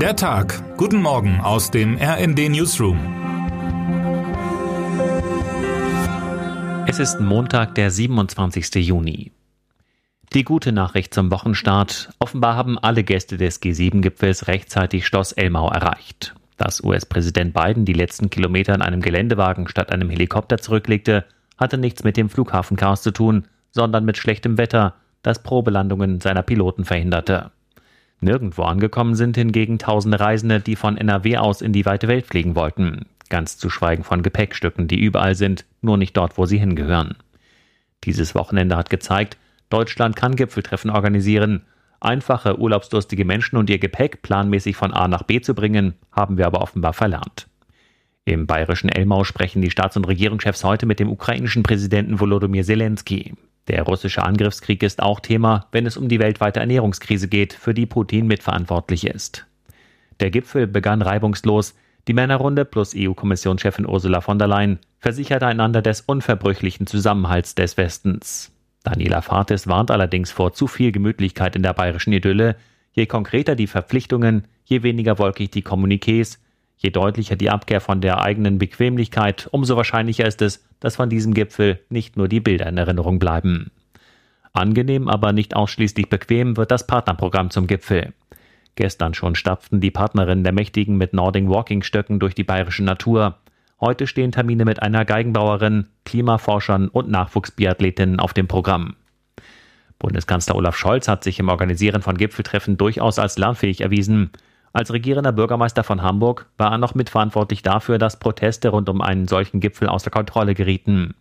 Der Tag. Guten Morgen aus dem RND Newsroom. Es ist Montag, der 27. Juni. Die gute Nachricht zum Wochenstart. Offenbar haben alle Gäste des G7-Gipfels rechtzeitig Schloss Elmau erreicht. Dass US-Präsident Biden die letzten Kilometer in einem Geländewagen statt einem Helikopter zurücklegte, hatte nichts mit dem Flughafenchaos zu tun, sondern mit schlechtem Wetter, das Probelandungen seiner Piloten verhinderte. Nirgendwo angekommen sind hingegen tausende Reisende, die von NRW aus in die weite Welt fliegen wollten. Ganz zu schweigen von Gepäckstücken, die überall sind, nur nicht dort, wo sie hingehören. Dieses Wochenende hat gezeigt, Deutschland kann Gipfeltreffen organisieren. Einfache, urlaubsdurstige Menschen und ihr Gepäck planmäßig von A nach B zu bringen, haben wir aber offenbar verlernt. Im bayerischen Elmau sprechen die Staats- und Regierungschefs heute mit dem ukrainischen Präsidenten Volodymyr Zelensky. Der russische Angriffskrieg ist auch Thema, wenn es um die weltweite Ernährungskrise geht, für die Putin mitverantwortlich ist. Der Gipfel begann reibungslos. Die Männerrunde plus EU-Kommissionschefin Ursula von der Leyen versicherte einander des unverbrüchlichen Zusammenhalts des Westens. Daniela Fartes warnt allerdings vor zu viel Gemütlichkeit in der bayerischen Idylle. Je konkreter die Verpflichtungen, je weniger wolkig die Kommuniqués, je deutlicher die Abkehr von der eigenen Bequemlichkeit, umso wahrscheinlicher ist es, dass von diesem Gipfel nicht nur die Bilder in Erinnerung bleiben. Angenehm, aber nicht ausschließlich bequem wird das Partnerprogramm zum Gipfel. Gestern schon stapften die Partnerinnen der Mächtigen mit Nordic Walking Stöcken durch die bayerische Natur. Heute stehen Termine mit einer Geigenbauerin, Klimaforschern und Nachwuchsbiathletinnen auf dem Programm. Bundeskanzler Olaf Scholz hat sich im Organisieren von Gipfeltreffen durchaus als lernfähig erwiesen. Als regierender Bürgermeister von Hamburg war er noch mitverantwortlich dafür, dass Proteste rund um einen solchen Gipfel außer Kontrolle gerieten.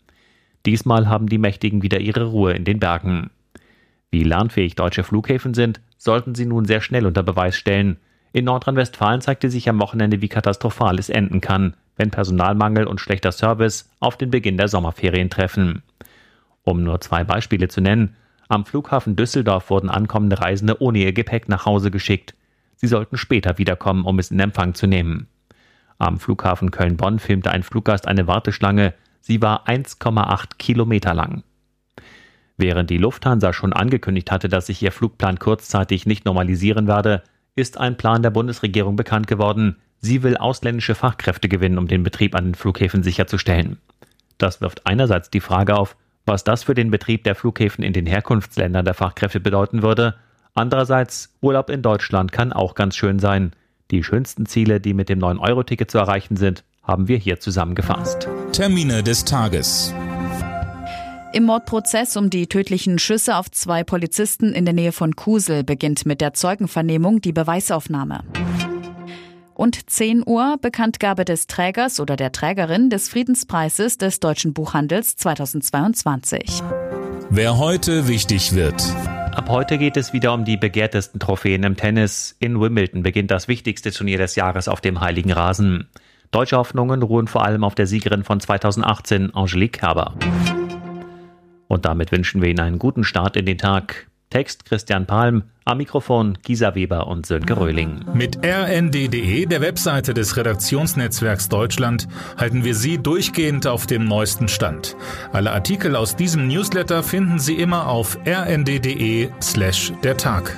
Diesmal haben die Mächtigen wieder ihre Ruhe in den Bergen. Wie lernfähig deutsche Flughäfen sind, sollten sie nun sehr schnell unter Beweis stellen. In Nordrhein-Westfalen zeigte sich am Wochenende, wie katastrophal es enden kann, wenn Personalmangel und schlechter Service auf den Beginn der Sommerferien treffen. Um nur zwei Beispiele zu nennen, am Flughafen Düsseldorf wurden ankommende Reisende ohne ihr Gepäck nach Hause geschickt. Sie sollten später wiederkommen, um es in Empfang zu nehmen. Am Flughafen Köln-Bonn filmte ein Fluggast eine Warteschlange. Sie war 1,8 Kilometer lang. Während die Lufthansa schon angekündigt hatte, dass sich ihr Flugplan kurzzeitig nicht normalisieren werde, ist ein Plan der Bundesregierung bekannt geworden. Sie will ausländische Fachkräfte gewinnen, um den Betrieb an den Flughäfen sicherzustellen. Das wirft einerseits die Frage auf, was das für den Betrieb der Flughäfen in den Herkunftsländern der Fachkräfte bedeuten würde Andererseits, Urlaub in Deutschland kann auch ganz schön sein. Die schönsten Ziele, die mit dem 9-Euro-Ticket zu erreichen sind, haben wir hier zusammengefasst. Termine des Tages. Im Mordprozess um die tödlichen Schüsse auf zwei Polizisten in der Nähe von Kusel beginnt mit der Zeugenvernehmung die Beweisaufnahme. Und 10 Uhr Bekanntgabe des Trägers oder der Trägerin des Friedenspreises des deutschen Buchhandels 2022. Wer heute wichtig wird. Ab heute geht es wieder um die begehrtesten Trophäen im Tennis. In Wimbledon beginnt das wichtigste Turnier des Jahres auf dem heiligen Rasen. Deutsche Hoffnungen ruhen vor allem auf der Siegerin von 2018, Angelique Kerber. Und damit wünschen wir Ihnen einen guten Start in den Tag. Text Christian Palm, am Mikrofon Gisa Weber und Sönke Röhling. Mit rnd.de, der Webseite des Redaktionsnetzwerks Deutschland, halten wir Sie durchgehend auf dem neuesten Stand. Alle Artikel aus diesem Newsletter finden Sie immer auf rnd.de slash der Tag.